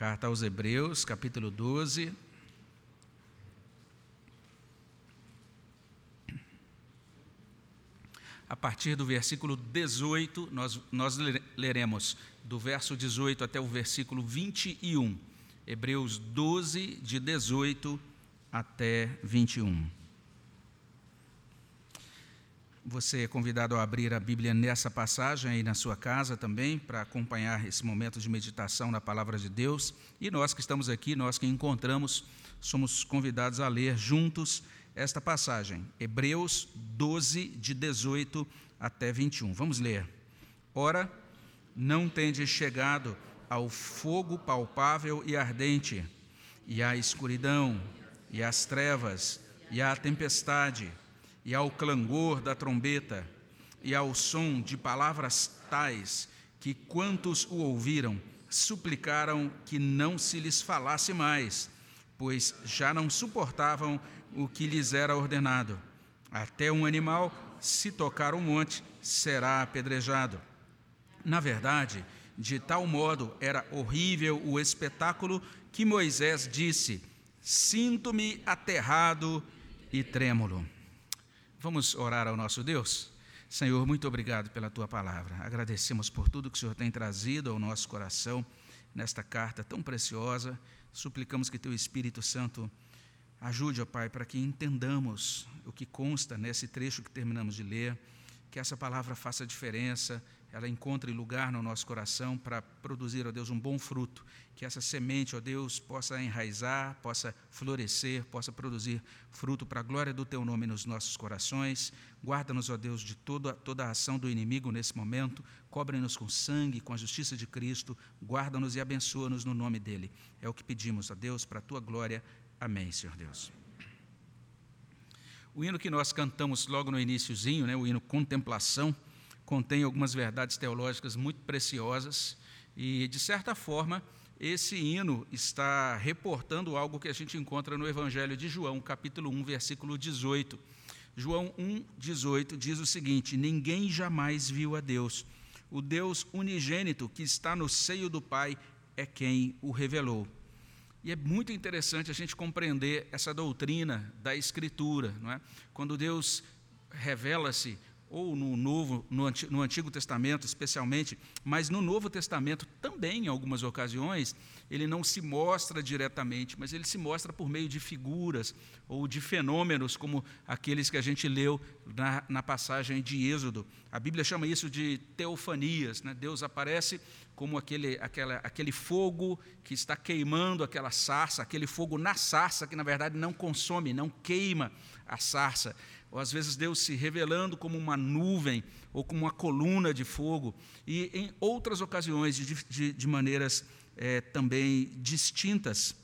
Carta aos Hebreus, capítulo 12. A partir do versículo 18, nós, nós leremos do verso 18 até o versículo 21. Hebreus 12, de 18 até 21. Você é convidado a abrir a Bíblia nessa passagem aí na sua casa também, para acompanhar esse momento de meditação na palavra de Deus. E nós que estamos aqui, nós que encontramos, somos convidados a ler juntos esta passagem, Hebreus 12, de 18 até 21. Vamos ler. Ora, não tendes chegado ao fogo palpável e ardente, e à escuridão, e às trevas, e à tempestade, e ao clangor da trombeta, e ao som de palavras tais que quantos o ouviram suplicaram que não se lhes falasse mais, pois já não suportavam o que lhes era ordenado. Até um animal, se tocar um monte, será apedrejado. Na verdade, de tal modo era horrível o espetáculo que Moisés disse: Sinto-me aterrado e trêmulo. Vamos orar ao nosso Deus? Senhor, muito obrigado pela tua palavra. Agradecemos por tudo que o Senhor tem trazido ao nosso coração nesta carta tão preciosa. Suplicamos que teu Espírito Santo ajude, ó Pai, para que entendamos o que consta nesse trecho que terminamos de ler, que essa palavra faça diferença ela encontre lugar no nosso coração para produzir, ó Deus, um bom fruto. Que essa semente, ó Deus, possa enraizar, possa florescer, possa produzir fruto para a glória do Teu nome nos nossos corações. Guarda-nos, ó Deus, de toda, toda a ação do inimigo nesse momento. Cobre-nos com sangue, com a justiça de Cristo. Guarda-nos e abençoa-nos no nome dEle. É o que pedimos, ó Deus, para a Tua glória. Amém, Senhor Deus. O hino que nós cantamos logo no iníciozinho, né, o hino Contemplação, contém algumas verdades teológicas muito preciosas e, de certa forma, esse hino está reportando algo que a gente encontra no Evangelho de João, capítulo 1, versículo 18. João 1, 18 diz o seguinte: Ninguém jamais viu a Deus. O Deus unigênito que está no seio do Pai é quem o revelou. E é muito interessante a gente compreender essa doutrina da Escritura, não é? Quando Deus revela-se ou no Novo, no Antigo Testamento especialmente, mas no Novo Testamento também, em algumas ocasiões, ele não se mostra diretamente, mas ele se mostra por meio de figuras ou de fenômenos, como aqueles que a gente leu na, na passagem de Êxodo. A Bíblia chama isso de teofanias. Né? Deus aparece como aquele, aquela, aquele fogo que está queimando aquela sarça, aquele fogo na sarça que, na verdade, não consome, não queima a sarça ou às vezes Deus se revelando como uma nuvem ou como uma coluna de fogo, e em outras ocasiões de, de, de maneiras é, também distintas.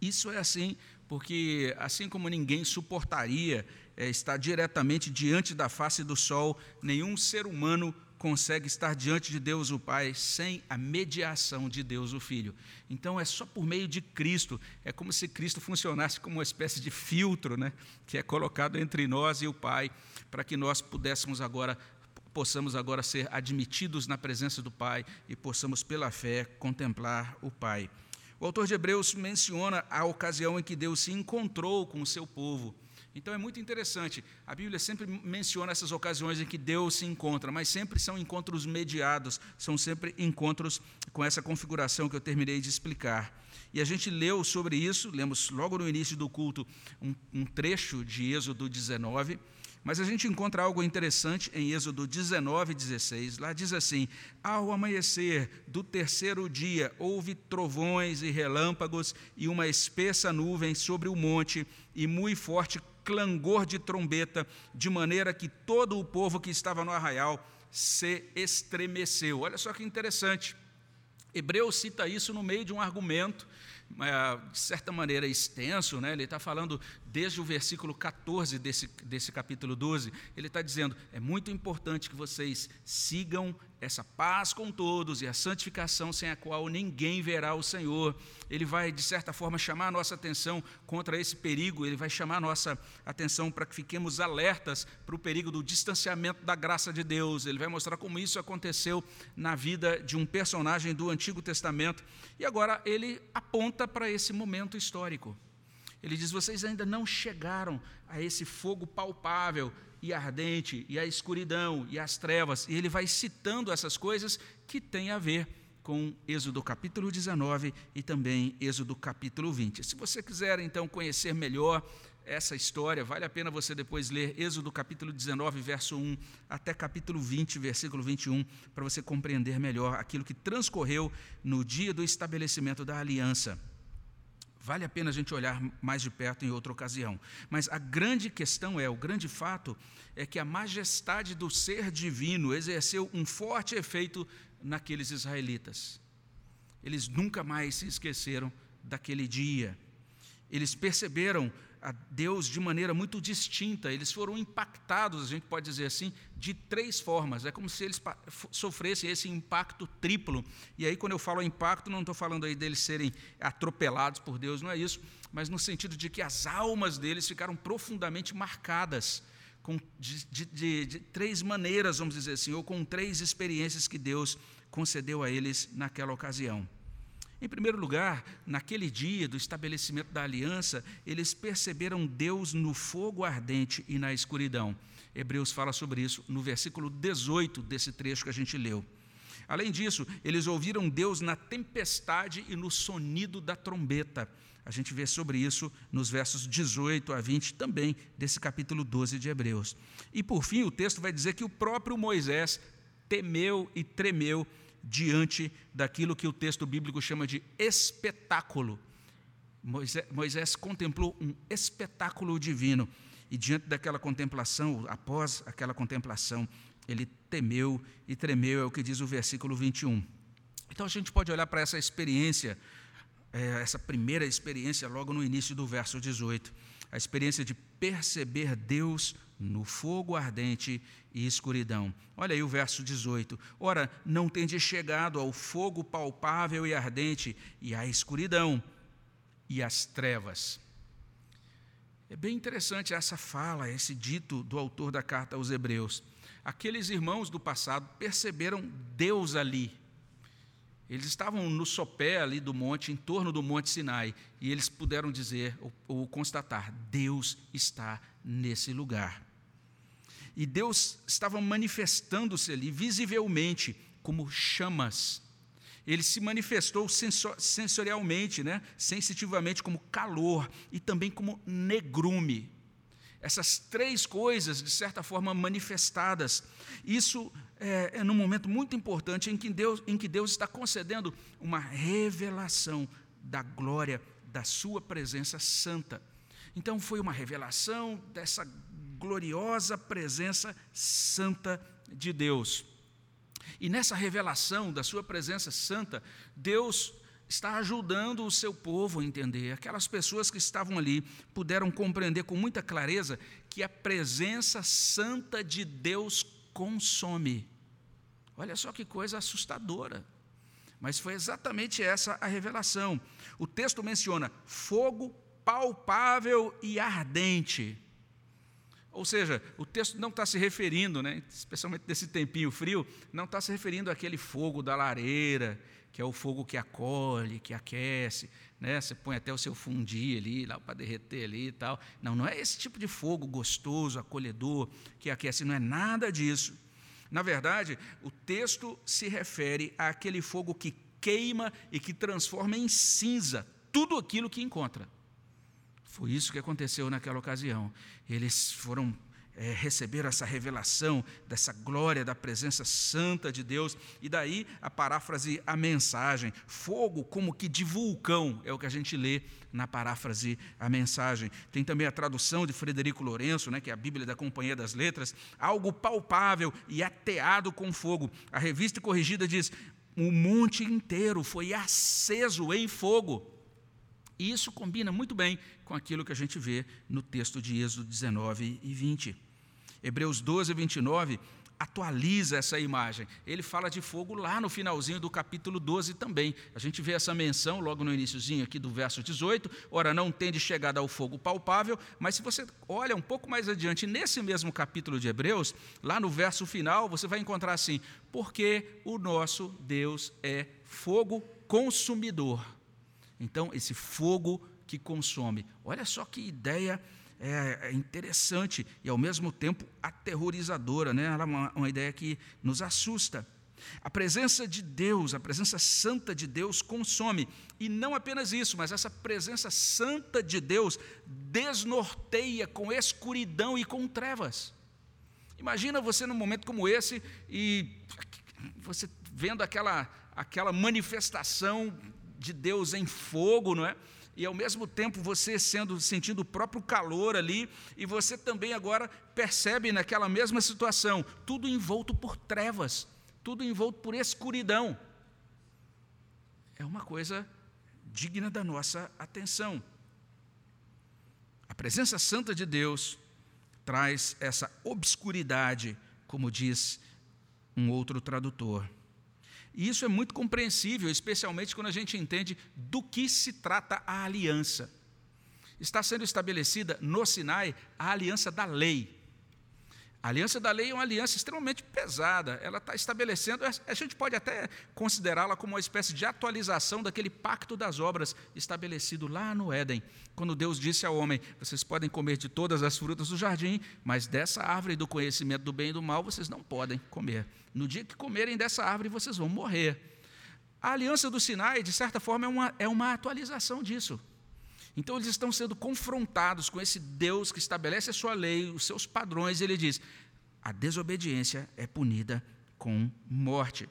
Isso é assim porque, assim como ninguém suportaria é, estar diretamente diante da face do sol, nenhum ser humano consegue estar diante de Deus o Pai sem a mediação de Deus o Filho. Então é só por meio de Cristo, é como se Cristo funcionasse como uma espécie de filtro, né, que é colocado entre nós e o Pai, para que nós pudéssemos agora possamos agora ser admitidos na presença do Pai e possamos pela fé contemplar o Pai. O autor de Hebreus menciona a ocasião em que Deus se encontrou com o seu povo então é muito interessante. A Bíblia sempre menciona essas ocasiões em que Deus se encontra, mas sempre são encontros mediados, são sempre encontros com essa configuração que eu terminei de explicar. E a gente leu sobre isso, lemos logo no início do culto um, um trecho de Êxodo 19, mas a gente encontra algo interessante em Êxodo 19, 16. Lá diz assim: Ao amanhecer do terceiro dia, houve trovões e relâmpagos e uma espessa nuvem sobre o monte e muito forte clangor de trombeta, de maneira que todo o povo que estava no arraial se estremeceu. Olha só que interessante. Hebreus cita isso no meio de um argumento é, de certa maneira, extenso, né? ele está falando desde o versículo 14 desse, desse capítulo 12, ele está dizendo: é muito importante que vocês sigam essa paz com todos e a santificação sem a qual ninguém verá o Senhor. Ele vai, de certa forma, chamar a nossa atenção contra esse perigo, ele vai chamar a nossa atenção para que fiquemos alertas para o perigo do distanciamento da graça de Deus. Ele vai mostrar como isso aconteceu na vida de um personagem do Antigo Testamento. E agora ele aponta para esse momento histórico. Ele diz: vocês ainda não chegaram a esse fogo palpável e ardente, e a escuridão, e as trevas. E ele vai citando essas coisas que têm a ver com Êxodo capítulo 19 e também Êxodo capítulo 20. Se você quiser então conhecer melhor essa história, vale a pena você depois ler Êxodo capítulo 19, verso 1 até capítulo 20, versículo 21, para você compreender melhor aquilo que transcorreu no dia do estabelecimento da aliança. Vale a pena a gente olhar mais de perto em outra ocasião. Mas a grande questão é, o grande fato é que a majestade do ser divino exerceu um forte efeito naqueles israelitas. Eles nunca mais se esqueceram daquele dia. Eles perceberam a Deus de maneira muito distinta. Eles foram impactados, a gente pode dizer assim, de três formas. É como se eles sofressem esse impacto triplo. E aí, quando eu falo impacto, não estou falando aí deles serem atropelados por Deus, não é isso, mas no sentido de que as almas deles ficaram profundamente marcadas. Com, de, de, de, de três maneiras, vamos dizer assim, ou com três experiências que Deus concedeu a eles naquela ocasião. Em primeiro lugar, naquele dia do estabelecimento da aliança, eles perceberam Deus no fogo ardente e na escuridão. Hebreus fala sobre isso no versículo 18 desse trecho que a gente leu. Além disso, eles ouviram Deus na tempestade e no sonido da trombeta. A gente vê sobre isso nos versos 18 a 20 também desse capítulo 12 de Hebreus. E por fim, o texto vai dizer que o próprio Moisés temeu e tremeu diante daquilo que o texto bíblico chama de espetáculo. Moisés, Moisés, contemplou um espetáculo divino e diante daquela contemplação, após aquela contemplação, ele temeu e tremeu, é o que diz o versículo 21. Então a gente pode olhar para essa experiência, é, essa primeira experiência, logo no início do verso 18, a experiência de perceber Deus no fogo ardente e escuridão. Olha aí o verso 18. Ora, não tendes chegado ao fogo palpável e ardente, e à escuridão e às trevas. É bem interessante essa fala, esse dito do autor da carta aos Hebreus. Aqueles irmãos do passado perceberam Deus ali. Eles estavam no sopé ali do monte, em torno do monte Sinai, e eles puderam dizer ou, ou constatar: Deus está nesse lugar. E Deus estava manifestando-se ali visivelmente como chamas. Ele se manifestou sensorialmente, né? sensitivamente, como calor e também como negrume. Essas três coisas, de certa forma, manifestadas. Isso é, é num momento muito importante em que, Deus, em que Deus está concedendo uma revelação da glória da Sua presença santa. Então, foi uma revelação dessa gloriosa presença santa de Deus. E nessa revelação da sua presença santa, Deus está ajudando o seu povo a entender. Aquelas pessoas que estavam ali puderam compreender com muita clareza que a presença santa de Deus consome. Olha só que coisa assustadora. Mas foi exatamente essa a revelação. O texto menciona fogo palpável e ardente. Ou seja, o texto não está se referindo, né, especialmente nesse tempinho frio, não está se referindo àquele fogo da lareira, que é o fogo que acolhe, que aquece, né? Você põe até o seu fundi ali, lá para derreter ali e tal. Não, não é esse tipo de fogo gostoso, acolhedor, que aquece, não é nada disso. Na verdade, o texto se refere àquele fogo que queima e que transforma em cinza tudo aquilo que encontra. Foi isso que aconteceu naquela ocasião. Eles foram é, receberam essa revelação dessa glória da presença santa de Deus, e daí a paráfrase, a mensagem, fogo como que de vulcão, é o que a gente lê na paráfrase, a mensagem. Tem também a tradução de Frederico Lourenço, né, que é a Bíblia da Companhia das Letras, algo palpável e ateado com fogo. A revista corrigida diz: o monte inteiro foi aceso em fogo. E isso combina muito bem com aquilo que a gente vê no texto de Êxodo 19 e 20. Hebreus 12, 29 atualiza essa imagem. Ele fala de fogo lá no finalzinho do capítulo 12 também. A gente vê essa menção logo no iníciozinho aqui do verso 18. Ora, não tende chegado ao fogo palpável, mas se você olha um pouco mais adiante, nesse mesmo capítulo de Hebreus, lá no verso final, você vai encontrar assim: porque o nosso Deus é fogo consumidor. Então, esse fogo que consome. Olha só que ideia é, é interessante e, ao mesmo tempo, aterrorizadora. Né? É uma, uma ideia que nos assusta. A presença de Deus, a presença santa de Deus consome. E não apenas isso, mas essa presença santa de Deus desnorteia com escuridão e com trevas. Imagina você num momento como esse e você vendo aquela, aquela manifestação de Deus em fogo, não é? E ao mesmo tempo você sendo sentindo o próprio calor ali, e você também agora percebe naquela mesma situação, tudo envolto por trevas, tudo envolto por escuridão. É uma coisa digna da nossa atenção. A presença santa de Deus traz essa obscuridade, como diz um outro tradutor. E isso é muito compreensível, especialmente quando a gente entende do que se trata a aliança. Está sendo estabelecida no Sinai a aliança da lei. A aliança da lei é uma aliança extremamente pesada. Ela está estabelecendo, a gente pode até considerá-la como uma espécie de atualização daquele pacto das obras estabelecido lá no Éden, quando Deus disse ao homem: Vocês podem comer de todas as frutas do jardim, mas dessa árvore do conhecimento do bem e do mal vocês não podem comer. No dia que comerem dessa árvore, vocês vão morrer. A aliança do Sinai, de certa forma, é uma, é uma atualização disso. Então eles estão sendo confrontados com esse Deus que estabelece a sua lei, os seus padrões, e ele diz: a desobediência é punida com morte.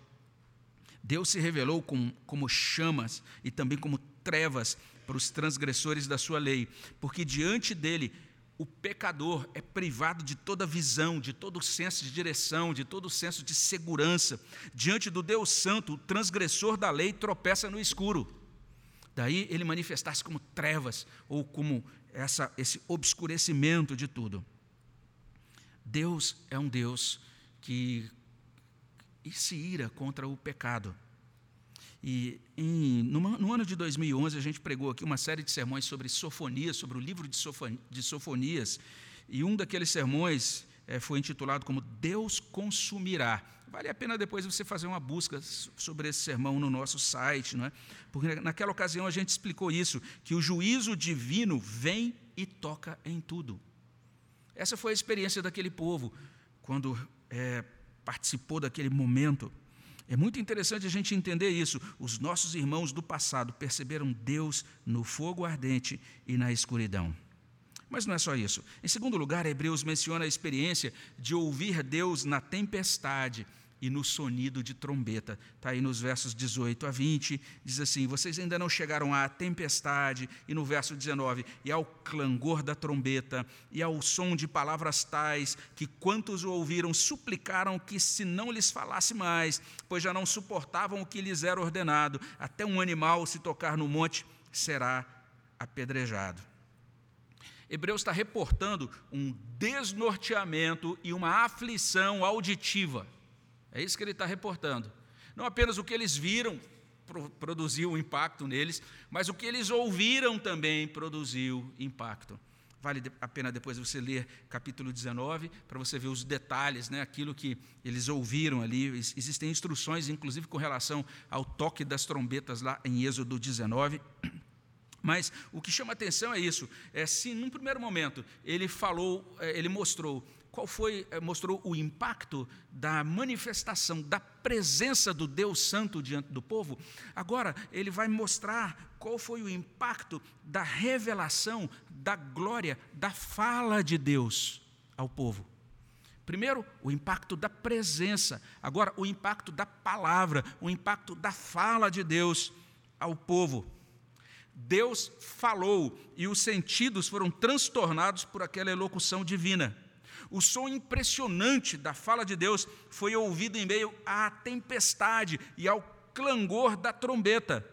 Deus se revelou com, como chamas e também como trevas para os transgressores da sua lei, porque diante dele o pecador é privado de toda visão, de todo senso de direção, de todo senso de segurança. Diante do Deus Santo, o transgressor da lei tropeça no escuro. Daí ele manifestar-se como trevas ou como essa, esse obscurecimento de tudo. Deus é um Deus que se ira contra o pecado. E em, no, no, ano de 2011 a gente pregou aqui uma série de sermões sobre sofonias, sobre o livro de, sofonias, de sofonias e um daqueles sermões é, foi intitulado como Deus consumirá. Vale a pena depois você fazer uma busca sobre esse sermão no nosso site, não é? Porque naquela ocasião a gente explicou isso, que o juízo divino vem e toca em tudo. Essa foi a experiência daquele povo quando é, participou daquele momento. É muito interessante a gente entender isso. Os nossos irmãos do passado perceberam Deus no fogo ardente e na escuridão. Mas não é só isso. Em segundo lugar, Hebreus menciona a experiência de ouvir Deus na tempestade e no sonido de trombeta. Está aí nos versos 18 a 20, diz assim: Vocês ainda não chegaram à tempestade, e no verso 19, e ao clangor da trombeta, e ao som de palavras tais, que quantos o ouviram suplicaram que se não lhes falasse mais, pois já não suportavam o que lhes era ordenado, até um animal se tocar no monte será apedrejado. Hebreus está reportando um desnorteamento e uma aflição auditiva é isso que ele está reportando. Não apenas o que eles viram produziu um impacto neles, mas o que eles ouviram também produziu impacto. Vale a pena depois você ler capítulo 19 para você ver os detalhes, né, aquilo que eles ouviram ali. Existem instruções, inclusive com relação ao toque das trombetas lá em Êxodo 19. Mas o que chama atenção é isso: é se num primeiro momento ele falou, é, ele mostrou qual foi, eh, mostrou o impacto da manifestação, da presença do Deus Santo diante do povo. Agora, ele vai mostrar qual foi o impacto da revelação, da glória, da fala de Deus ao povo. Primeiro, o impacto da presença. Agora, o impacto da palavra, o impacto da fala de Deus ao povo. Deus falou e os sentidos foram transtornados por aquela elocução divina. O som impressionante da fala de Deus foi ouvido em meio à tempestade e ao clangor da trombeta.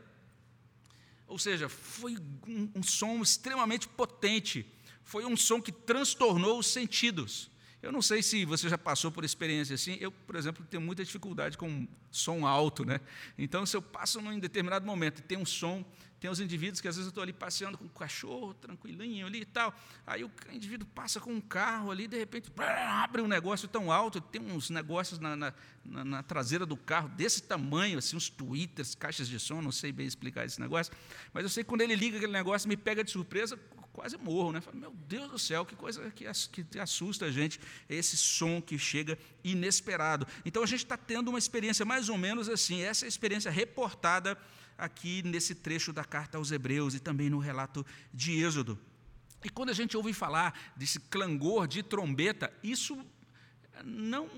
Ou seja, foi um, um som extremamente potente, foi um som que transtornou os sentidos. Eu não sei se você já passou por experiência assim. Eu, por exemplo, tenho muita dificuldade com som alto, né? Então, se eu passo num determinado momento e tem um som, tem os indivíduos que às vezes eu estou ali passeando com o cachorro, tranquilinho ali e tal. Aí o indivíduo passa com um carro ali, de repente abre um negócio tão alto, tem uns negócios na, na, na, na traseira do carro desse tamanho, assim, uns twitters, caixas de som, não sei bem explicar esse negócio. Mas eu sei que quando ele liga aquele negócio, me pega de surpresa, quase morro, né? Falo, meu Deus do céu, que coisa que, que assusta a gente, esse som que chega inesperado. Então a gente está tendo uma experiência mais ou menos assim, essa é a experiência reportada aqui nesse trecho da carta aos Hebreus e também no relato de Êxodo. E quando a gente ouve falar desse clangor de trombeta, isso não,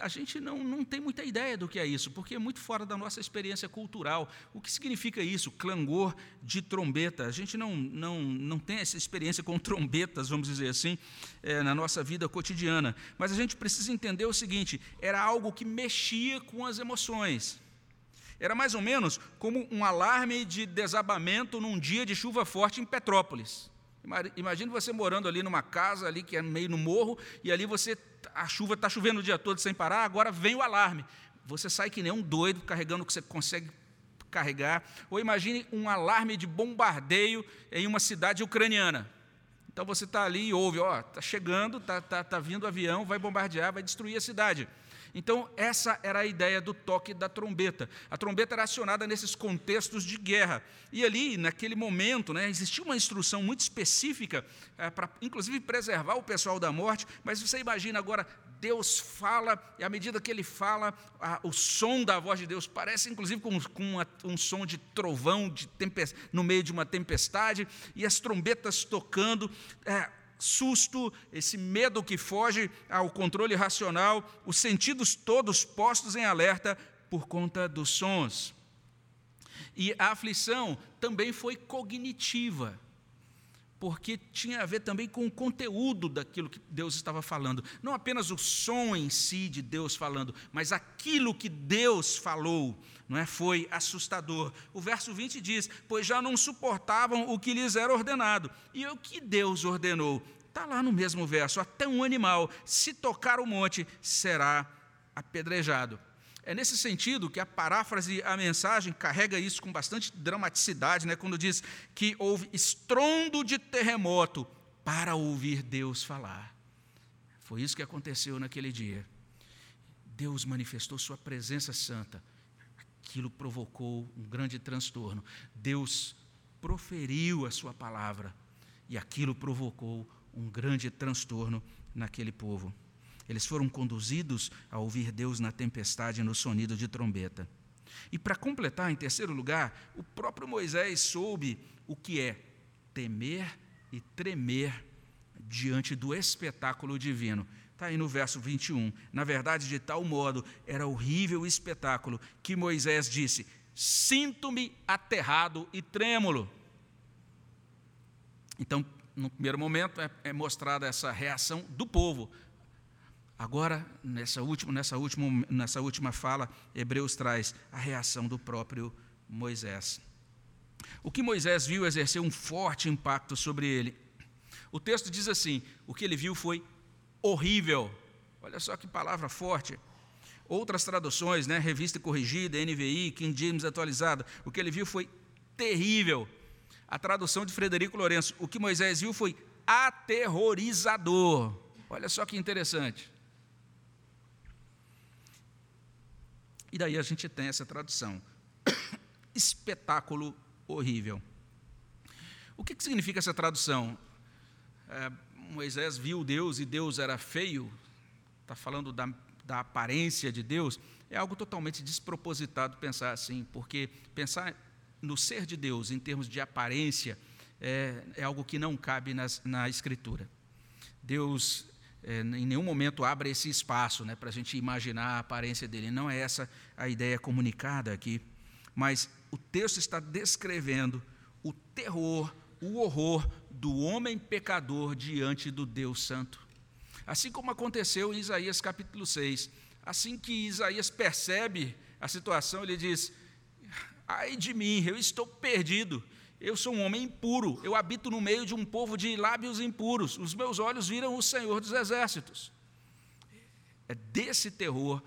a gente não, não tem muita ideia do que é isso, porque é muito fora da nossa experiência cultural. O que significa isso? Clangor de trombeta. A gente não, não, não tem essa experiência com trombetas, vamos dizer assim, é, na nossa vida cotidiana. Mas a gente precisa entender o seguinte: era algo que mexia com as emoções. Era mais ou menos como um alarme de desabamento num dia de chuva forte em Petrópolis. Imagina você morando ali numa casa ali que é meio no morro e ali você a chuva está chovendo o dia todo sem parar, agora vem o alarme. Você sai que nem um doido carregando o que você consegue carregar. Ou imagine um alarme de bombardeio em uma cidade ucraniana. Então você está ali e ouve, ó, está chegando, está tá, tá vindo o avião, vai bombardear, vai destruir a cidade. Então, essa era a ideia do toque da trombeta. A trombeta era acionada nesses contextos de guerra. E ali, naquele momento, né, existia uma instrução muito específica é, para, inclusive, preservar o pessoal da morte. Mas você imagina agora, Deus fala, e à medida que ele fala, a, o som da voz de Deus parece, inclusive, com, com uma, um som de trovão de no meio de uma tempestade, e as trombetas tocando. É, susto, esse medo que foge ao controle racional, os sentidos todos postos em alerta por conta dos sons. E a aflição também foi cognitiva, porque tinha a ver também com o conteúdo daquilo que Deus estava falando. Não apenas o som em si de Deus falando, mas aquilo que Deus falou. Não é? Foi assustador. O verso 20 diz: Pois já não suportavam o que lhes era ordenado. E o que Deus ordenou? Está lá no mesmo verso: Até um animal, se tocar o monte, será apedrejado. É nesse sentido que a paráfrase, a mensagem, carrega isso com bastante dramaticidade, né? quando diz que houve estrondo de terremoto para ouvir Deus falar. Foi isso que aconteceu naquele dia. Deus manifestou Sua presença santa aquilo provocou um grande transtorno. Deus proferiu a sua palavra e aquilo provocou um grande transtorno naquele povo. Eles foram conduzidos a ouvir Deus na tempestade no sonido de trombeta. E para completar, em terceiro lugar, o próprio Moisés soube o que é temer e tremer diante do espetáculo divino. Está aí no verso 21. Na verdade, de tal modo era horrível o espetáculo que Moisés disse: Sinto-me aterrado e trêmulo. Então, no primeiro momento, é, é mostrada essa reação do povo. Agora, nessa última, nessa, última, nessa última fala, Hebreus traz a reação do próprio Moisés. O que Moisés viu exerceu um forte impacto sobre ele. O texto diz assim: o que ele viu foi horrível. Olha só que palavra forte. Outras traduções, né, revista corrigida, NVI, King James atualizada, o que ele viu foi terrível. A tradução de Frederico Lourenço, o que Moisés viu foi aterrorizador. Olha só que interessante. E daí a gente tem essa tradução: espetáculo horrível. O que, que significa essa tradução? É, Moisés viu Deus e Deus era feio, está falando da, da aparência de Deus, é algo totalmente despropositado pensar assim, porque pensar no ser de Deus em termos de aparência é, é algo que não cabe nas, na Escritura. Deus é, em nenhum momento abre esse espaço né, para a gente imaginar a aparência dele. Não é essa a ideia comunicada aqui. Mas o texto está descrevendo o terror, o horror do homem pecador diante do Deus Santo. Assim como aconteceu em Isaías capítulo 6. Assim que Isaías percebe a situação, ele diz: Ai de mim, eu estou perdido. Eu sou um homem impuro, eu habito no meio de um povo de lábios impuros. Os meus olhos viram o Senhor dos Exércitos. É desse terror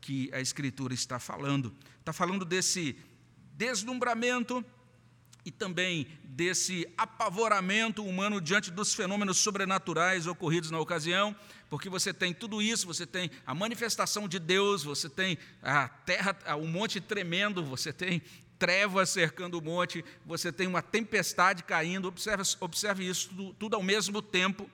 que a Escritura está falando. Está falando desse deslumbramento e também desse apavoramento humano diante dos fenômenos sobrenaturais ocorridos na ocasião, porque você tem tudo isso, você tem a manifestação de Deus, você tem a terra, o monte tremendo, você tem trevas cercando o monte, você tem uma tempestade caindo, observe, observe isso tudo, tudo ao mesmo tempo.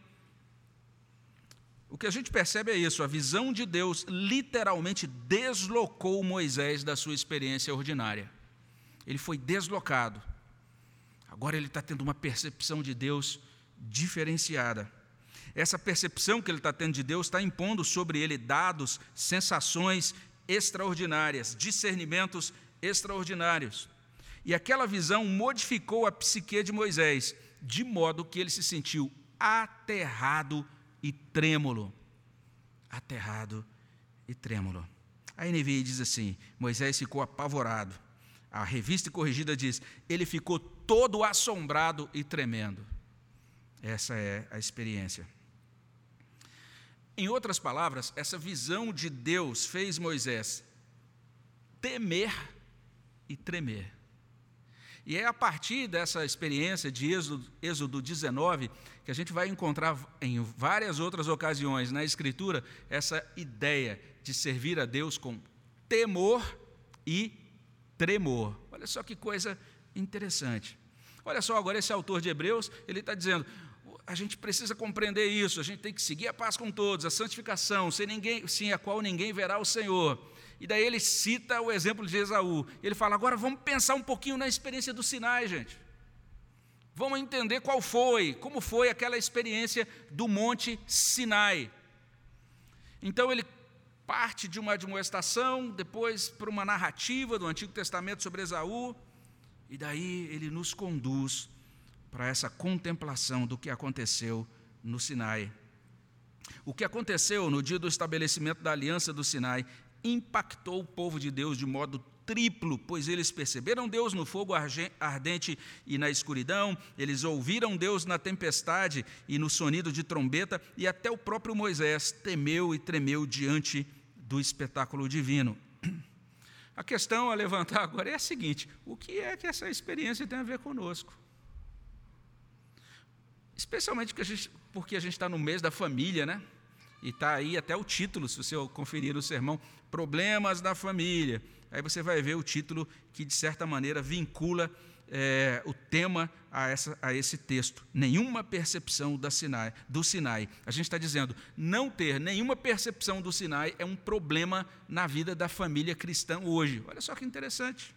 O que a gente percebe é isso: a visão de Deus literalmente deslocou Moisés da sua experiência ordinária. Ele foi deslocado. Agora ele está tendo uma percepção de Deus diferenciada. Essa percepção que ele está tendo de Deus está impondo sobre ele dados, sensações extraordinárias, discernimentos extraordinários. E aquela visão modificou a psique de Moisés, de modo que ele se sentiu aterrado e trêmulo. Aterrado e trêmulo. A NVI diz assim: Moisés ficou apavorado. A revista corrigida diz: ele ficou todo assombrado e tremendo. Essa é a experiência. Em outras palavras, essa visão de Deus fez Moisés temer e tremer. E é a partir dessa experiência de Êxodo, Êxodo 19 que a gente vai encontrar em várias outras ocasiões na Escritura essa ideia de servir a Deus com temor e tremor. Olha só que coisa interessante. Olha só, agora esse autor de Hebreus, ele está dizendo, a gente precisa compreender isso, a gente tem que seguir a paz com todos, a santificação, sem, ninguém, sem a qual ninguém verá o Senhor. E daí ele cita o exemplo de Esaú. Ele fala: agora vamos pensar um pouquinho na experiência do Sinai, gente. Vamos entender qual foi, como foi aquela experiência do Monte Sinai. Então ele parte de uma admoestação, depois para uma narrativa do Antigo Testamento sobre Esaú, e daí ele nos conduz para essa contemplação do que aconteceu no Sinai. O que aconteceu no dia do estabelecimento da aliança do Sinai impactou o povo de Deus de modo triplo, pois eles perceberam Deus no fogo ardente e na escuridão, eles ouviram Deus na tempestade e no sonido de trombeta, e até o próprio Moisés temeu e tremeu diante do espetáculo divino. A questão a levantar agora é a seguinte: o que é que essa experiência tem a ver conosco? Especialmente porque a gente, porque a gente está no mês da família, né? E está aí até o título, se você conferir o sermão, Problemas da Família. Aí você vai ver o título que, de certa maneira, vincula é, o tema a, essa, a, esse texto. Nenhuma percepção Sinai, do Sinai. A gente está dizendo, não ter nenhuma percepção do Sinai é um problema na vida da família cristã hoje. Olha só que interessante.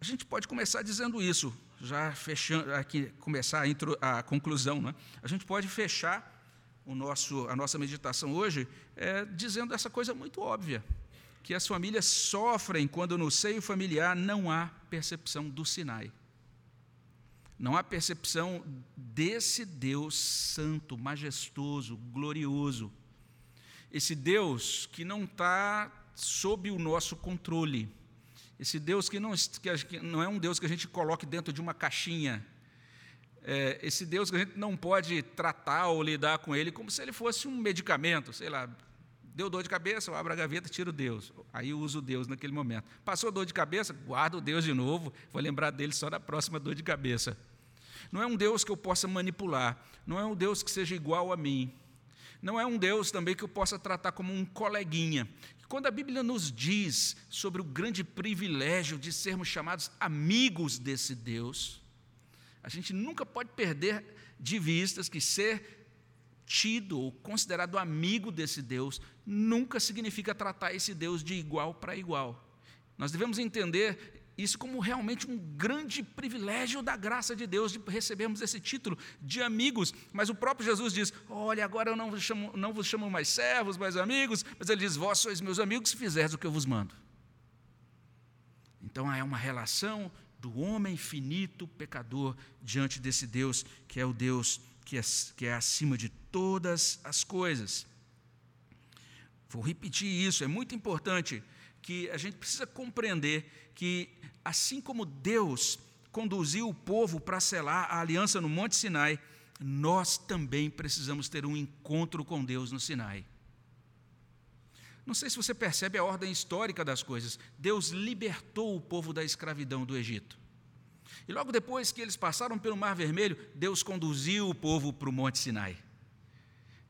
A gente pode começar dizendo isso, já fechando aqui, começar a, intro, a conclusão. Né? A gente pode fechar o nosso, a nossa meditação hoje é dizendo essa coisa muito óbvia que as famílias sofrem quando no seio familiar não há percepção do Sinai. Não há percepção desse Deus santo, majestoso, glorioso. Esse Deus que não está sob o nosso controle. Esse Deus que não, que não é um Deus que a gente coloque dentro de uma caixinha. É, esse Deus que a gente não pode tratar ou lidar com ele como se ele fosse um medicamento, sei lá, Deu dor de cabeça, eu abro a gaveta, tiro Deus. Aí eu uso Deus naquele momento. Passou dor de cabeça, guardo Deus de novo, vou lembrar dele só na próxima dor de cabeça. Não é um Deus que eu possa manipular, não é um Deus que seja igual a mim. Não é um Deus também que eu possa tratar como um coleguinha. Quando a Bíblia nos diz sobre o grande privilégio de sermos chamados amigos desse Deus, a gente nunca pode perder de vistas que ser tido ou considerado amigo desse Deus nunca significa tratar esse Deus de igual para igual. Nós devemos entender isso como realmente um grande privilégio da graça de Deus de recebermos esse título de amigos. Mas o próprio Jesus diz: Olha, agora eu não vos chamo, não vos chamo mais servos, mais amigos, mas ele diz: Vós sois meus amigos se fizeres o que eu vos mando. Então é uma relação do homem finito, pecador, diante desse Deus que é o Deus que é, que é acima de todas as coisas. Vou repetir isso, é muito importante que a gente precisa compreender que, assim como Deus conduziu o povo para selar a aliança no Monte Sinai, nós também precisamos ter um encontro com Deus no Sinai. Não sei se você percebe a ordem histórica das coisas. Deus libertou o povo da escravidão do Egito. E logo depois que eles passaram pelo Mar Vermelho, Deus conduziu o povo para o Monte Sinai.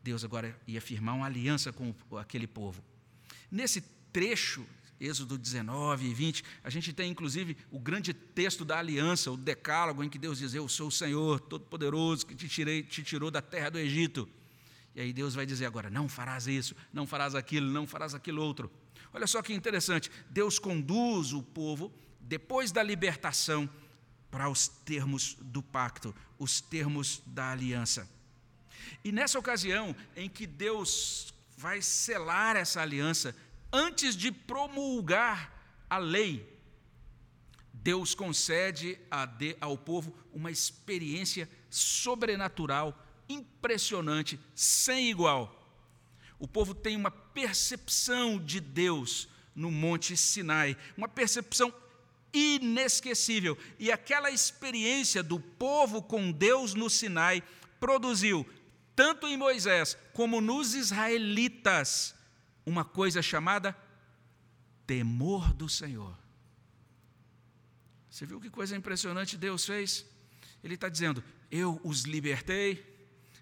Deus agora ia firmar uma aliança com aquele povo. Nesse trecho, Êxodo 19 e 20, a gente tem inclusive o grande texto da aliança, o decálogo, em que Deus diz: Eu sou o Senhor Todo-Poderoso que te, tirei, te tirou da terra do Egito. E aí Deus vai dizer agora: Não farás isso, não farás aquilo, não farás aquilo outro. Olha só que interessante: Deus conduz o povo, depois da libertação, para os termos do pacto, os termos da aliança. E nessa ocasião em que Deus vai selar essa aliança, antes de promulgar a lei, Deus concede ao povo uma experiência sobrenatural, impressionante, sem igual. O povo tem uma percepção de Deus no Monte Sinai, uma percepção inesquecível. E aquela experiência do povo com Deus no Sinai produziu, tanto em Moisés como nos israelitas, uma coisa chamada temor do Senhor. Você viu que coisa impressionante Deus fez? Ele está dizendo: Eu os libertei,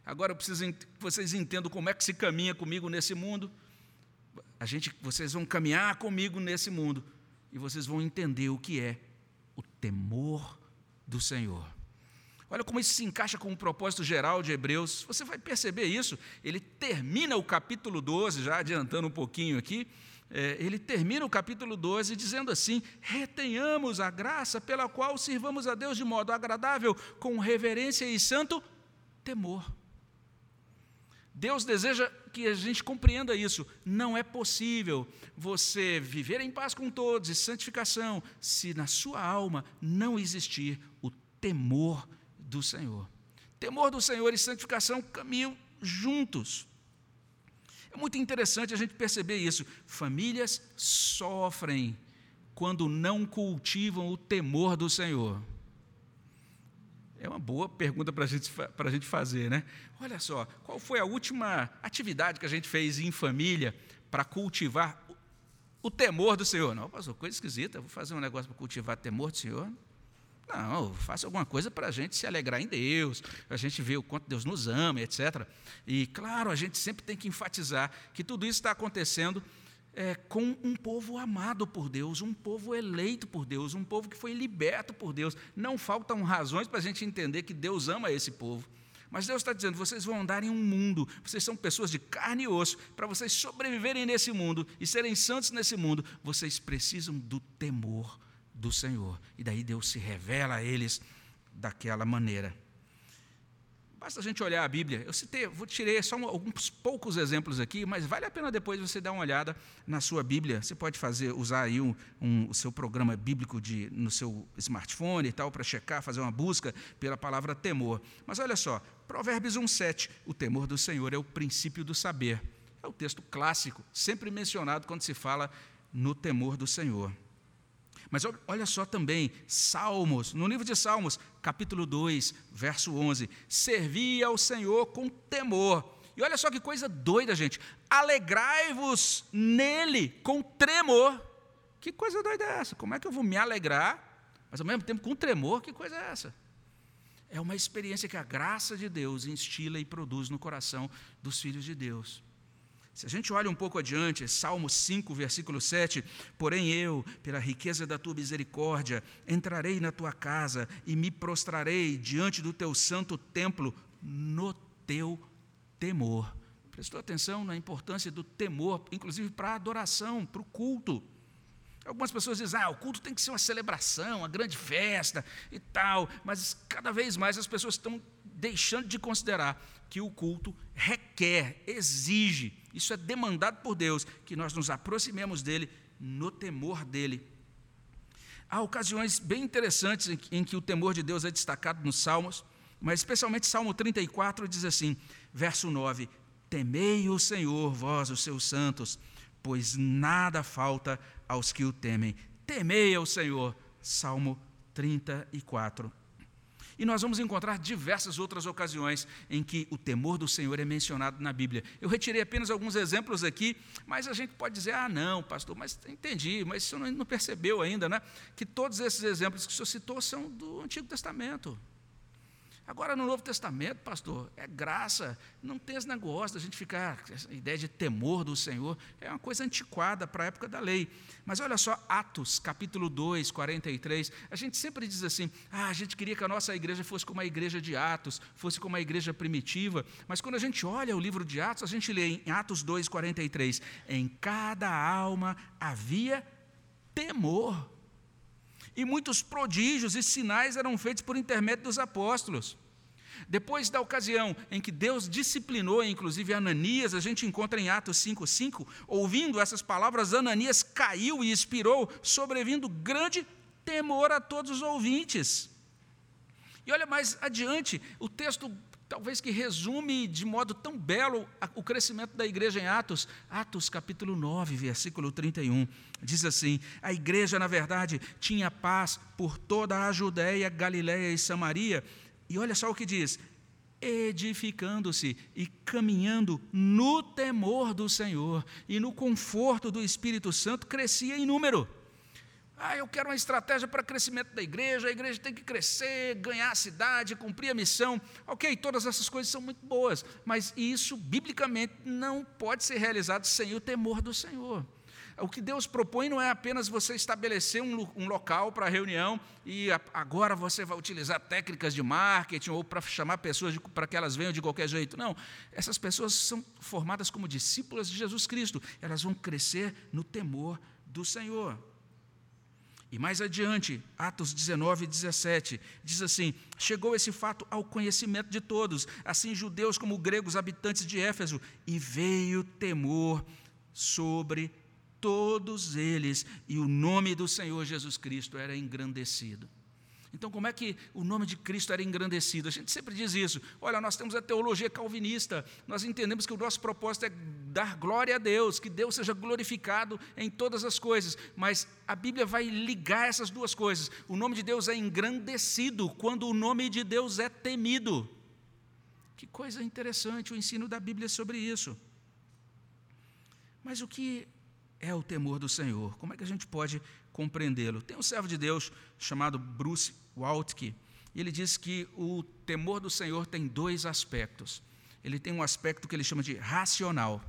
agora eu preciso que vocês entendam como é que se caminha comigo nesse mundo. A gente, vocês vão caminhar comigo nesse mundo e vocês vão entender o que é o temor do Senhor. Olha como isso se encaixa com o propósito geral de Hebreus. Você vai perceber isso. Ele termina o capítulo 12, já adiantando um pouquinho aqui. É, ele termina o capítulo 12 dizendo assim: retenhamos a graça pela qual sirvamos a Deus de modo agradável, com reverência e santo temor. Deus deseja que a gente compreenda isso. Não é possível você viver em paz com todos e santificação se na sua alma não existir o temor do Senhor. Temor do Senhor e santificação caminham juntos. É muito interessante a gente perceber isso. Famílias sofrem quando não cultivam o temor do Senhor. É uma boa pergunta para gente, a gente fazer, né? Olha só, qual foi a última atividade que a gente fez em família para cultivar o temor do Senhor? Não, pastor, coisa esquisita, vou fazer um negócio para cultivar temor do Senhor. Não, faça alguma coisa para a gente se alegrar em Deus, a gente ver o quanto Deus nos ama, etc. E, claro, a gente sempre tem que enfatizar que tudo isso está acontecendo é, com um povo amado por Deus, um povo eleito por Deus, um povo que foi liberto por Deus. Não faltam razões para a gente entender que Deus ama esse povo. Mas Deus está dizendo: vocês vão andar em um mundo, vocês são pessoas de carne e osso, para vocês sobreviverem nesse mundo e serem santos nesse mundo, vocês precisam do temor do Senhor. E daí Deus se revela a eles daquela maneira. Basta a gente olhar a Bíblia. Eu citei, vou tirei só alguns poucos exemplos aqui, mas vale a pena depois você dar uma olhada na sua Bíblia. Você pode fazer, usar aí um, um, o seu programa bíblico de, no seu smartphone e tal, para checar, fazer uma busca pela palavra temor. Mas olha só, Provérbios 1,7, o temor do Senhor é o princípio do saber. É o texto clássico, sempre mencionado quando se fala no temor do Senhor. Mas olha só também, Salmos, no livro de Salmos, capítulo 2, verso 11: Servi ao Senhor com temor. E olha só que coisa doida, gente. Alegrai-vos nele com tremor. Que coisa doida é essa? Como é que eu vou me alegrar, mas ao mesmo tempo com tremor? Que coisa é essa? É uma experiência que a graça de Deus instila e produz no coração dos filhos de Deus. Se a gente olha um pouco adiante, Salmo 5, versículo 7, porém eu, pela riqueza da tua misericórdia, entrarei na tua casa e me prostrarei diante do teu santo templo no teu temor. Prestou atenção na importância do temor, inclusive para a adoração, para o culto. Algumas pessoas dizem, ah, o culto tem que ser uma celebração, uma grande festa e tal, mas cada vez mais as pessoas estão deixando de considerar que o culto requer, exige, isso é demandado por Deus, que nós nos aproximemos dele no temor dele. Há ocasiões bem interessantes em que, em que o temor de Deus é destacado nos Salmos, mas especialmente Salmo 34 diz assim, verso 9: Temei o Senhor, vós, os seus santos, pois nada falta aos que o temem. Temei ao Senhor. Salmo 34. E nós vamos encontrar diversas outras ocasiões em que o temor do Senhor é mencionado na Bíblia. Eu retirei apenas alguns exemplos aqui, mas a gente pode dizer: ah, não, pastor, mas entendi, mas o senhor não percebeu ainda, né? Que todos esses exemplos que o senhor citou são do Antigo Testamento. Agora, no Novo Testamento, pastor, é graça. Não tem esse negócio da gente ficar. Essa ideia de temor do Senhor é uma coisa antiquada para a época da lei. Mas olha só, Atos, capítulo 2, 43. A gente sempre diz assim: ah, a gente queria que a nossa igreja fosse como a igreja de Atos, fosse como a igreja primitiva. Mas quando a gente olha o livro de Atos, a gente lê em Atos 2, 43. Em cada alma havia temor e muitos prodígios e sinais eram feitos por intermédio dos apóstolos. Depois da ocasião em que Deus disciplinou, inclusive Ananias, a gente encontra em Atos 5,5, ouvindo essas palavras, Ananias caiu e expirou, sobrevindo grande temor a todos os ouvintes. E olha mais adiante, o texto talvez que resume de modo tão belo o crescimento da igreja em Atos, Atos capítulo 9, versículo 31, diz assim: A igreja, na verdade, tinha paz por toda a Judéia, Galiléia e Samaria, e olha só o que diz: edificando-se e caminhando no temor do Senhor e no conforto do Espírito Santo, crescia em número. Ah, eu quero uma estratégia para crescimento da igreja, a igreja tem que crescer, ganhar a cidade, cumprir a missão. Ok, todas essas coisas são muito boas, mas isso, biblicamente, não pode ser realizado sem o temor do Senhor. O que Deus propõe não é apenas você estabelecer um, um local para reunião e a, agora você vai utilizar técnicas de marketing ou para chamar pessoas para que elas venham de qualquer jeito. Não, essas pessoas são formadas como discípulas de Jesus Cristo, elas vão crescer no temor do Senhor. E mais adiante, Atos 19, 17, diz assim: Chegou esse fato ao conhecimento de todos, assim judeus como gregos, habitantes de Éfeso, e veio temor sobre todos eles, e o nome do Senhor Jesus Cristo era engrandecido. Então, como é que o nome de Cristo era engrandecido? A gente sempre diz isso. Olha, nós temos a teologia calvinista, nós entendemos que o nosso propósito é dar glória a Deus, que Deus seja glorificado em todas as coisas, mas a Bíblia vai ligar essas duas coisas. O nome de Deus é engrandecido quando o nome de Deus é temido. Que coisa interessante o ensino da Bíblia sobre isso. Mas o que é o temor do Senhor? Como é que a gente pode compreendê-lo? Tem um servo de Deus chamado Bruce Waltke, e ele diz que o temor do Senhor tem dois aspectos. Ele tem um aspecto que ele chama de racional.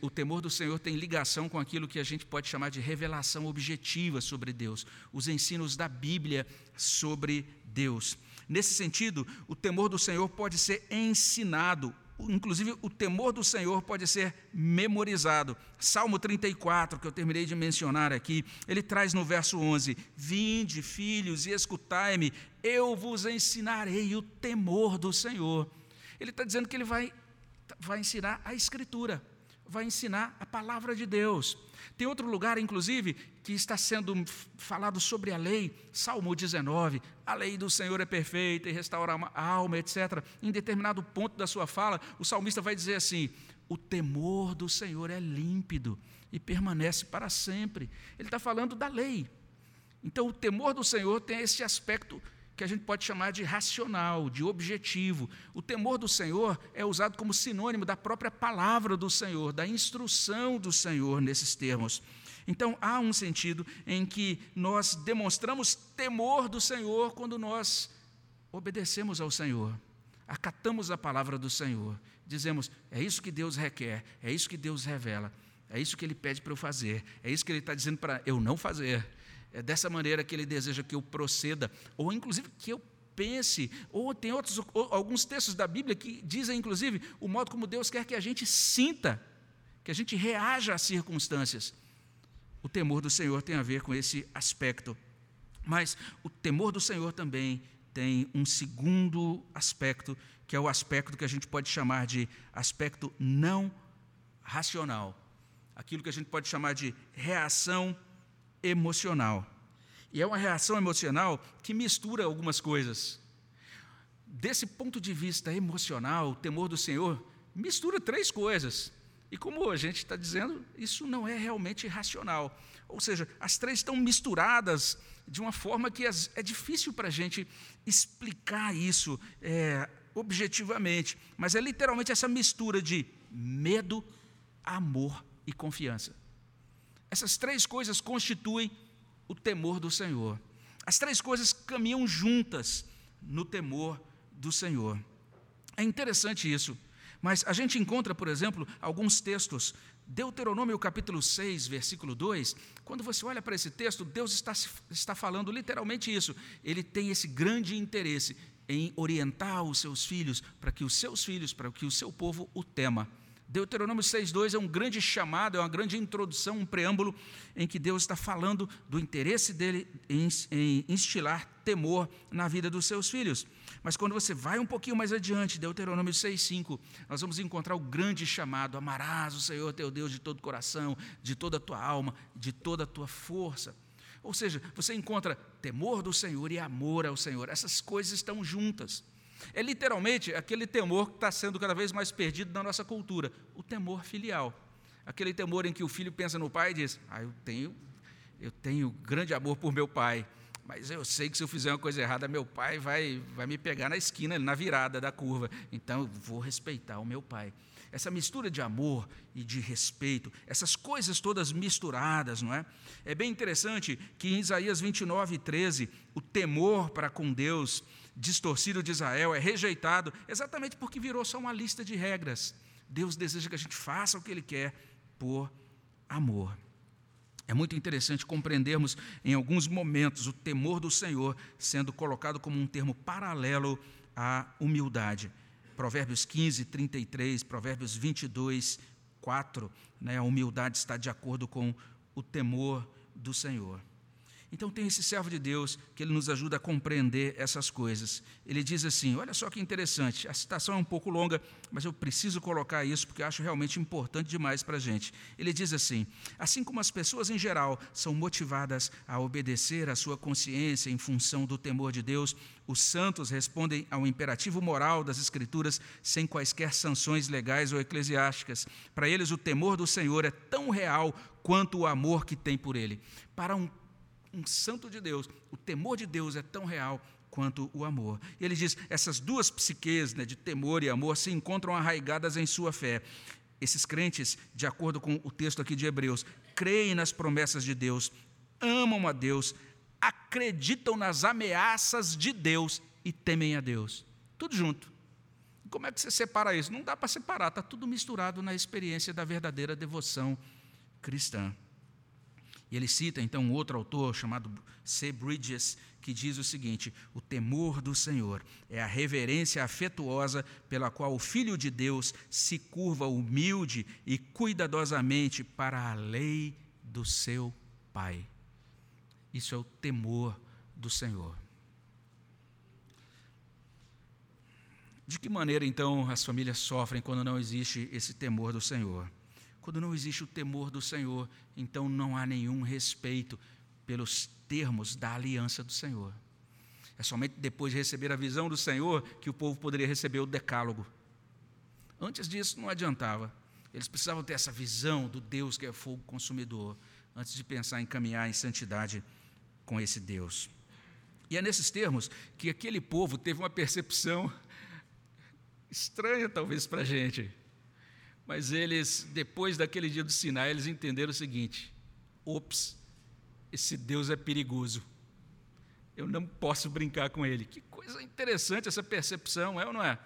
O temor do Senhor tem ligação com aquilo que a gente pode chamar de revelação objetiva sobre Deus, os ensinos da Bíblia sobre Deus. Nesse sentido, o temor do Senhor pode ser ensinado, inclusive o temor do Senhor pode ser memorizado. Salmo 34, que eu terminei de mencionar aqui, ele traz no verso 11: Vinde, filhos, e escutai-me, eu vos ensinarei o temor do Senhor. Ele está dizendo que ele vai, vai ensinar a Escritura, vai ensinar a palavra de Deus. Tem outro lugar, inclusive, que está sendo falado sobre a lei, Salmo 19, a lei do Senhor é perfeita e restaura a alma, etc. Em determinado ponto da sua fala, o salmista vai dizer assim: o temor do Senhor é límpido e permanece para sempre. Ele está falando da lei. Então, o temor do Senhor tem esse aspecto que a gente pode chamar de racional, de objetivo. O temor do Senhor é usado como sinônimo da própria palavra do Senhor, da instrução do Senhor nesses termos. Então, há um sentido em que nós demonstramos temor do Senhor quando nós obedecemos ao Senhor, acatamos a palavra do Senhor, dizemos: é isso que Deus requer, é isso que Deus revela, é isso que Ele pede para eu fazer, é isso que Ele está dizendo para eu não fazer. É dessa maneira que ele deseja que eu proceda, ou inclusive que eu pense, ou tem outros, ou, alguns textos da Bíblia que dizem, inclusive, o modo como Deus quer que a gente sinta, que a gente reaja às circunstâncias. O temor do Senhor tem a ver com esse aspecto. Mas o temor do Senhor também tem um segundo aspecto, que é o aspecto que a gente pode chamar de aspecto não racional. Aquilo que a gente pode chamar de reação emocional. E é uma reação emocional que mistura algumas coisas. Desse ponto de vista emocional, o temor do Senhor mistura três coisas. E como a gente está dizendo, isso não é realmente racional. Ou seja, as três estão misturadas de uma forma que é difícil para a gente explicar isso é, objetivamente. Mas é literalmente essa mistura de medo, amor e confiança. Essas três coisas constituem o temor do Senhor. As três coisas caminham juntas no temor do Senhor. É interessante isso, mas a gente encontra, por exemplo, alguns textos. Deuteronômio capítulo 6, versículo 2, quando você olha para esse texto, Deus está, está falando literalmente isso. Ele tem esse grande interesse em orientar os seus filhos para que os seus filhos, para que o seu povo o tema. Deuteronômio 6,2 é um grande chamado, é uma grande introdução, um preâmbulo em que Deus está falando do interesse dele em, instilar temor na vida dos seus filhos. Mas quando você vai um pouquinho mais adiante, Deuteronômio 6,5, nós vamos encontrar o grande chamado: amarás o Senhor teu Deus de todo o coração, de toda a tua alma, de toda a tua força. Ou seja, você encontra temor do Senhor e amor ao Senhor. Essas coisas estão juntas. É literalmente aquele temor que está sendo cada vez mais perdido na nossa cultura, o temor filial. Aquele temor em que o filho pensa no pai e diz: Ah, eu tenho, eu tenho grande amor por meu pai, mas eu sei que se eu fizer uma coisa errada, meu pai vai, vai me pegar na esquina, na virada da curva. Então eu vou respeitar o meu pai. Essa mistura de amor e de respeito, essas coisas todas misturadas, não é? É bem interessante que em Isaías 29, 13, o temor para com Deus distorcido de Israel é rejeitado exatamente porque virou só uma lista de regras. Deus deseja que a gente faça o que Ele quer por amor. É muito interessante compreendermos em alguns momentos o temor do Senhor sendo colocado como um termo paralelo à humildade. Provérbios 15, 33, Provérbios 22, 4, né, a humildade está de acordo com o temor do Senhor. Então tem esse servo de Deus que ele nos ajuda a compreender essas coisas. Ele diz assim: olha só que interessante, a citação é um pouco longa, mas eu preciso colocar isso porque acho realmente importante demais para a gente. Ele diz assim: assim como as pessoas em geral são motivadas a obedecer à sua consciência em função do temor de Deus, os santos respondem ao imperativo moral das Escrituras sem quaisquer sanções legais ou eclesiásticas. Para eles, o temor do Senhor é tão real quanto o amor que tem por ele. Para um um santo de Deus, o temor de Deus é tão real quanto o amor. E ele diz: essas duas psiques, né, de temor e amor, se encontram arraigadas em sua fé. Esses crentes, de acordo com o texto aqui de Hebreus, creem nas promessas de Deus, amam a Deus, acreditam nas ameaças de Deus e temem a Deus. Tudo junto. Como é que você separa isso? Não dá para separar, está tudo misturado na experiência da verdadeira devoção cristã. E ele cita então um outro autor chamado C. Bridges, que diz o seguinte: o temor do Senhor é a reverência afetuosa pela qual o Filho de Deus se curva humilde e cuidadosamente para a lei do seu Pai. Isso é o temor do Senhor. De que maneira então as famílias sofrem quando não existe esse temor do Senhor? Quando não existe o temor do Senhor, então não há nenhum respeito pelos termos da aliança do Senhor. É somente depois de receber a visão do Senhor que o povo poderia receber o decálogo. Antes disso, não adiantava. Eles precisavam ter essa visão do Deus que é fogo consumidor, antes de pensar em caminhar em santidade com esse Deus. E é nesses termos que aquele povo teve uma percepção estranha, talvez, para a gente. Mas eles, depois daquele dia do Sinai, eles entenderam o seguinte: ops, esse Deus é perigoso. Eu não posso brincar com ele. Que coisa interessante essa percepção, é ou não é?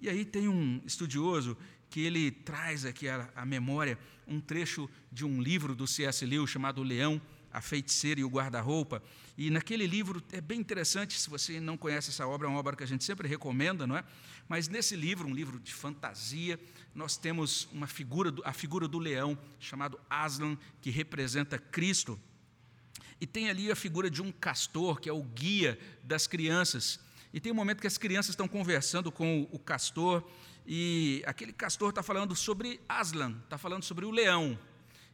E aí tem um estudioso que ele traz aqui à memória um trecho de um livro do C.S. Lewis chamado Leão a Feiticeira e o Guarda-Roupa. E naquele livro é bem interessante, se você não conhece essa obra, é uma obra que a gente sempre recomenda, não é? Mas nesse livro, um livro de fantasia, nós temos uma figura, a figura do leão, chamado Aslan, que representa Cristo. E tem ali a figura de um castor, que é o guia das crianças. E tem um momento que as crianças estão conversando com o castor, e aquele castor está falando sobre Aslan, está falando sobre o leão,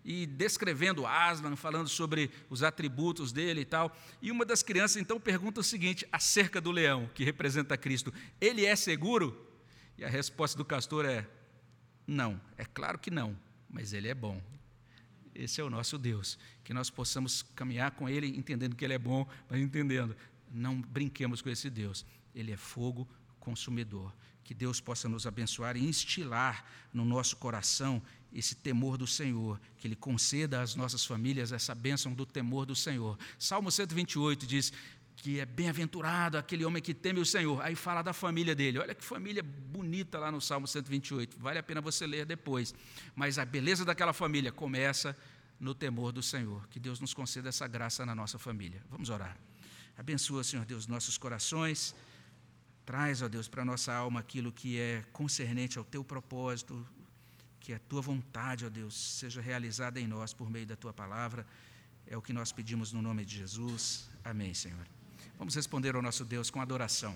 e descrevendo Aslan, falando sobre os atributos dele e tal. E uma das crianças então pergunta o seguinte acerca do leão, que representa Cristo: ele é seguro? E a resposta do castor é: Não, é claro que não, mas Ele é bom. Esse é o nosso Deus. Que nós possamos caminhar com Ele, entendendo que Ele é bom, mas entendendo, não brinquemos com esse Deus. Ele é fogo consumidor. Que Deus possa nos abençoar e instilar no nosso coração esse temor do Senhor, que Ele conceda às nossas famílias essa bênção do temor do Senhor. Salmo 128 diz que é bem-aventurado aquele homem que teme o Senhor. Aí fala da família dele. Olha que família bonita lá no Salmo 128. Vale a pena você ler depois. Mas a beleza daquela família começa no temor do Senhor. Que Deus nos conceda essa graça na nossa família. Vamos orar. Abençoa, Senhor Deus, nossos corações. Traz, ó Deus, para a nossa alma aquilo que é concernente ao teu propósito, que a tua vontade, ó Deus, seja realizada em nós por meio da tua palavra. É o que nós pedimos no nome de Jesus. Amém, Senhor. Vamos responder ao nosso Deus com adoração.